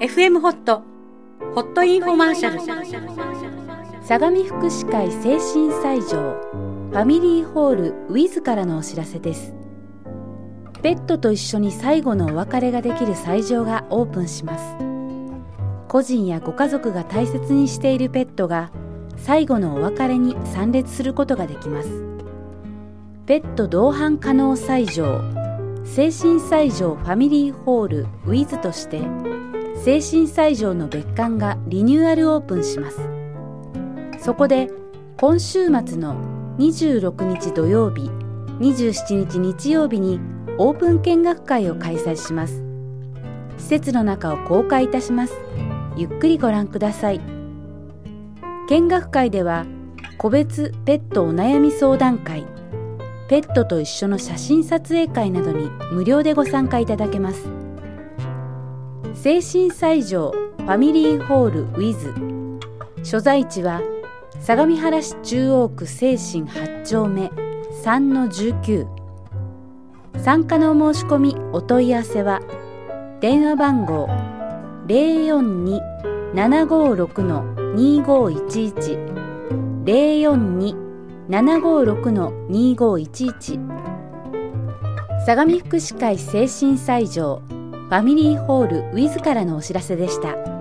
FM ホットホットインフォマーシャル。相模福祉会精神祭場。ファミリーホールウィズからのお知らせです。ペットと一緒に最後のお別れができる斎場がオープンします。個人やご家族が大切にしているペットが最後のお別れに参列することができます。ペット同伴可能斎場。精神斎場ファミリーホールウィズとして精神斎場の別館がリニューアルオープンします。そこで今週末の26日土曜日27日日曜日にオープン見学会を開催します。施設の中を公開いたします。ゆっくりご覧ください。見学会では個別ペットお悩み相談会ペットと一緒の写真撮影会などに無料でご参加いただけます。精神西条ファミリーホールウィズ。所在地は相模原市中央区精神8丁目3-19参加の申し込みお問い合わせは電話番号042-756-2511 042-756-2511相模福祉会精神西条ファミリーホールウィズからのお知らせでした。